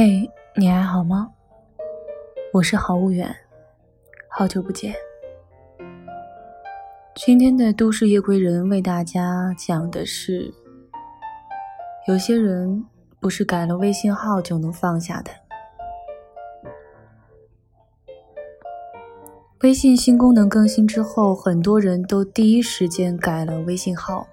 嘿，你还好吗？我是郝无远，好久不见。今天的都市夜归人为大家讲的是：有些人不是改了微信号就能放下的。微信新功能更新之后，很多人都第一时间改了微信号。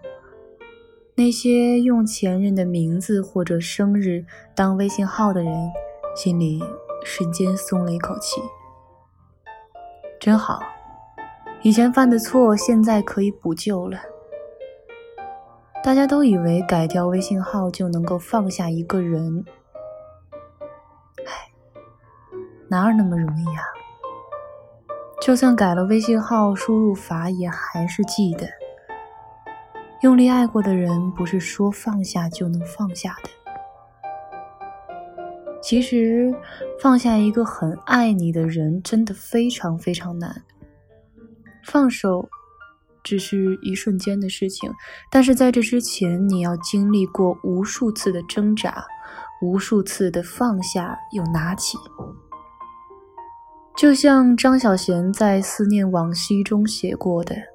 那些用前任的名字或者生日当微信号的人，心里瞬间松了一口气。真好，以前犯的错现在可以补救了。大家都以为改掉微信号就能够放下一个人，唉，哪有那么容易啊？就算改了微信号，输入法也还是记得。用力爱过的人，不是说放下就能放下的。其实，放下一个很爱你的人，真的非常非常难。放手只是一瞬间的事情，但是在这之前，你要经历过无数次的挣扎，无数次的放下又拿起。就像张小娴在《思念往昔》中写过的。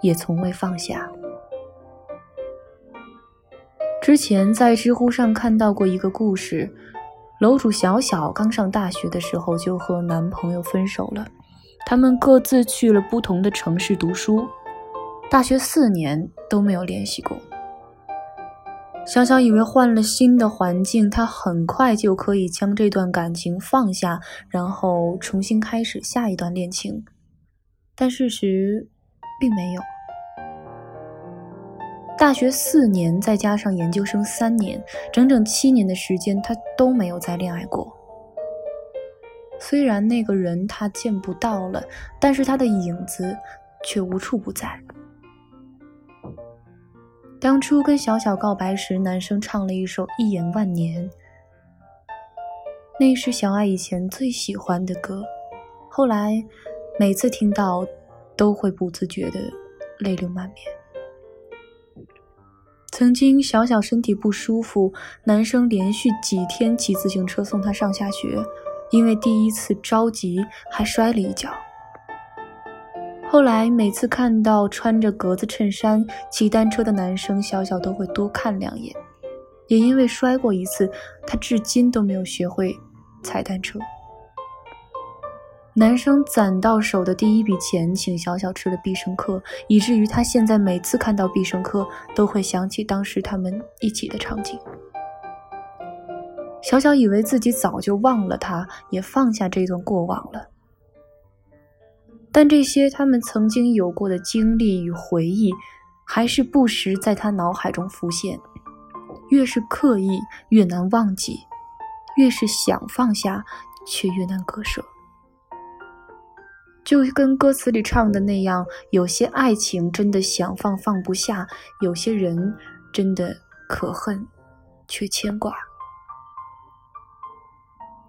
也从未放下。之前在知乎上看到过一个故事，楼主小小刚上大学的时候就和男朋友分手了，他们各自去了不同的城市读书，大学四年都没有联系过。小小以为换了新的环境，他很快就可以将这段感情放下，然后重新开始下一段恋情，但事实。并没有。大学四年，再加上研究生三年，整整七年的时间，他都没有再恋爱过。虽然那个人他见不到了，但是他的影子却无处不在。当初跟小小告白时，男生唱了一首《一眼万年》，那是小爱以前最喜欢的歌。后来每次听到。都会不自觉的泪流满面。曾经小小身体不舒服，男生连续几天骑自行车送她上下学，因为第一次着急还摔了一跤。后来每次看到穿着格子衬衫骑单车的男生，小小都会多看两眼。也因为摔过一次，他至今都没有学会踩单车。男生攒到手的第一笔钱，请小小吃了必胜客，以至于他现在每次看到必胜客，都会想起当时他们一起的场景。小小以为自己早就忘了他，也放下这段过往了，但这些他们曾经有过的经历与回忆，还是不时在他脑海中浮现。越是刻意，越难忘记；越是想放下，却越难割舍。就跟歌词里唱的那样，有些爱情真的想放放不下，有些人真的可恨，却牵挂。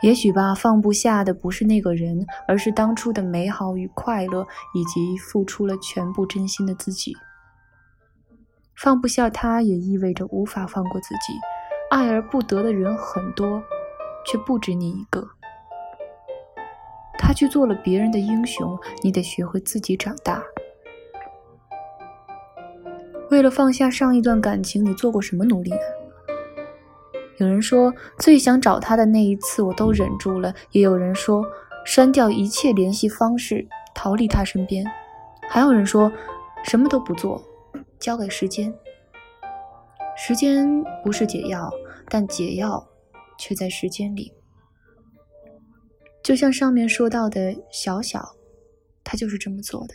也许吧，放不下的不是那个人，而是当初的美好与快乐，以及付出了全部真心的自己。放不下他，也意味着无法放过自己。爱而不得的人很多，却不止你一个。去做了别人的英雄，你得学会自己长大。为了放下上一段感情，你做过什么努力呢？有人说，最想找他的那一次，我都忍住了；也有人说，删掉一切联系方式，逃离他身边；还有人说，什么都不做，交给时间。时间不是解药，但解药却在时间里。就像上面说到的小小，他就是这么做的。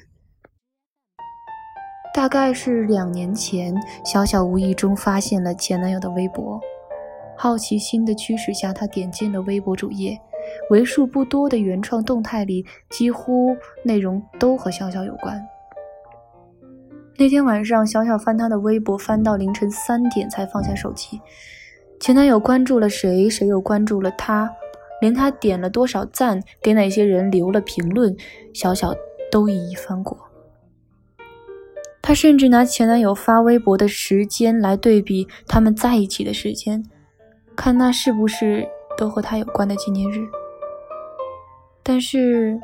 大概是两年前，小小无意中发现了前男友的微博，好奇心的驱使下，他点进了微博主页。为数不多的原创动态里，几乎内容都和小小有关。那天晚上，小小翻他的微博，翻到凌晨三点才放下手机。前男友关注了谁，谁又关注了他，连他点了多少赞，给哪些人留了评论，小小都一一翻过。他甚至拿前男友发微博的时间来对比他们在一起的时间，看那是不是都和他有关的纪念日。但是，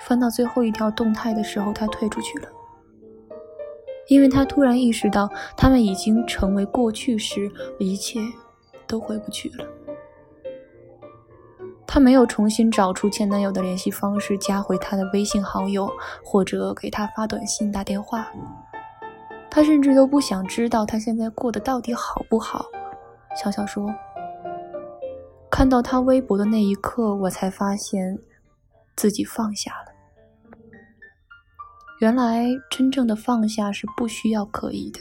翻到最后一条动态的时候，他退出去了，因为他突然意识到他们已经成为过去时，一切都回不去了。他没有重新找出前男友的联系方式，加回他的微信好友，或者给他发短信、打电话。他甚至都不想知道他现在过得到底好不好。小小说：“看到他微博的那一刻，我才发现自己放下了。原来，真正的放下是不需要刻意的。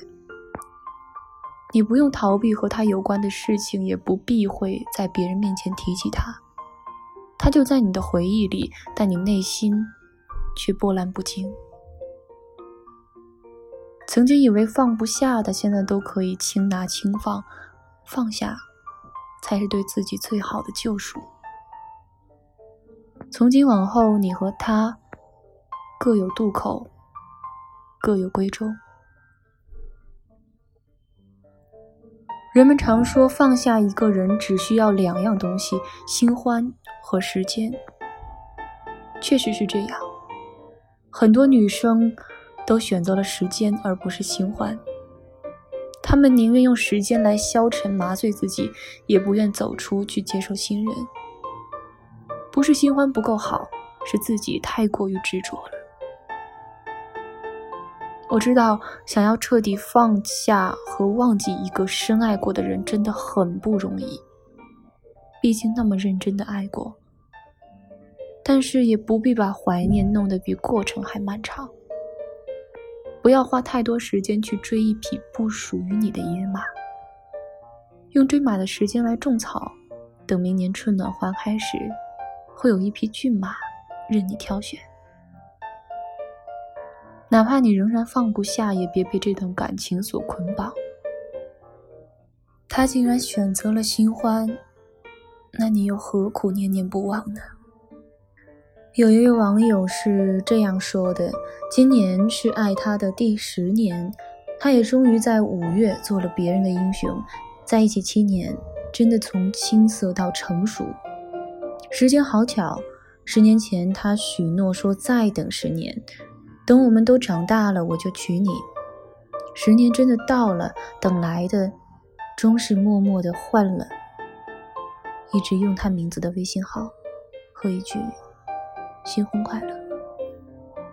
你不用逃避和他有关的事情，也不避讳在别人面前提起他。”他就在你的回忆里，但你内心却波澜不惊。曾经以为放不下的，现在都可以轻拿轻放，放下才是对自己最好的救赎。从今往后，你和他各有渡口，各有归舟。人们常说，放下一个人只需要两样东西：新欢。和时间，确实是这样。很多女生都选择了时间，而不是新欢。她们宁愿用时间来消沉、麻醉自己，也不愿走出去接受新人。不是新欢不够好，是自己太过于执着了。我知道，想要彻底放下和忘记一个深爱过的人，真的很不容易。毕竟那么认真的爱过，但是也不必把怀念弄得比过程还漫长。不要花太多时间去追一匹不属于你的野马，用追马的时间来种草，等明年春暖花开时，会有一匹骏马任你挑选。哪怕你仍然放不下，也别被这段感情所捆绑。他竟然选择了新欢。那你又何苦念念不忘呢？有一位网友是这样说的：今年是爱他的第十年，他也终于在五月做了别人的英雄。在一起七年，真的从青涩到成熟。时间好巧，十年前他许诺说再等十年，等我们都长大了我就娶你。十年真的到了，等来的终是默默的换了。一直用他名字的微信号，和一句“新婚快乐”。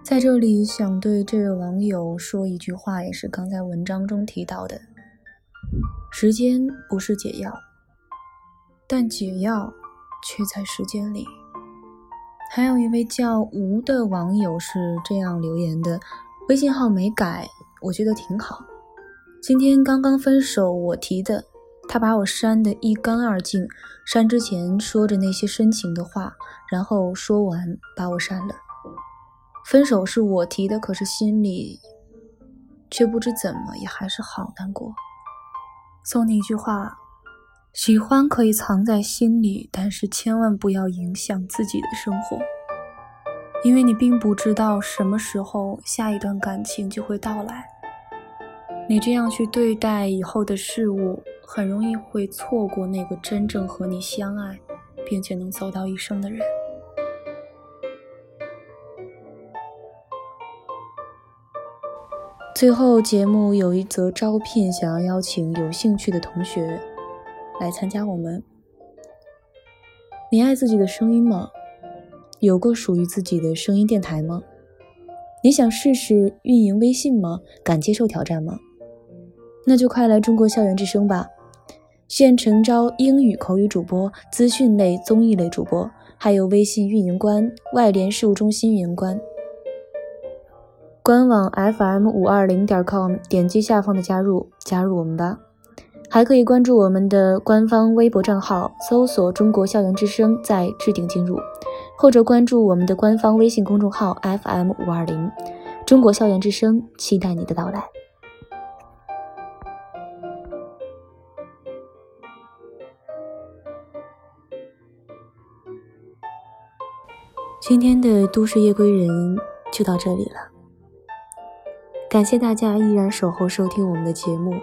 在这里，想对这位网友说一句话，也是刚才文章中提到的：时间不是解药，但解药却在时间里。还有一位叫吴的网友是这样留言的：微信号没改，我觉得挺好。今天刚刚分手，我提的。他把我删得一干二净，删之前说着那些深情的话，然后说完把我删了。分手是我提的，可是心里却不知怎么也还是好难过。送你一句话：喜欢可以藏在心里，但是千万不要影响自己的生活，因为你并不知道什么时候下一段感情就会到来。你这样去对待以后的事物。很容易会错过那个真正和你相爱，并且能走到一生的人。最后，节目有一则招聘，想要邀请有兴趣的同学来参加我们。你爱自己的声音吗？有个属于自己的声音电台吗？你想试试运营微信吗？敢接受挑战吗？那就快来中国校园之声吧！现诚招英语口语主播、资讯类、综艺类主播，还有微信运营官、外联事务中心运营官。官网 fm 五二零点 com，点击下方的加入，加入我们吧。还可以关注我们的官方微博账号，搜索“中国校园之声”，再置顶进入，或者关注我们的官方微信公众号 FM 五二零，中国校园之声，期待你的到来。今天的都市夜归人就到这里了，感谢大家依然守候收听我们的节目。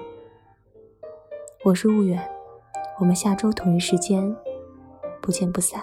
我是雾远，我们下周同一时间不见不散。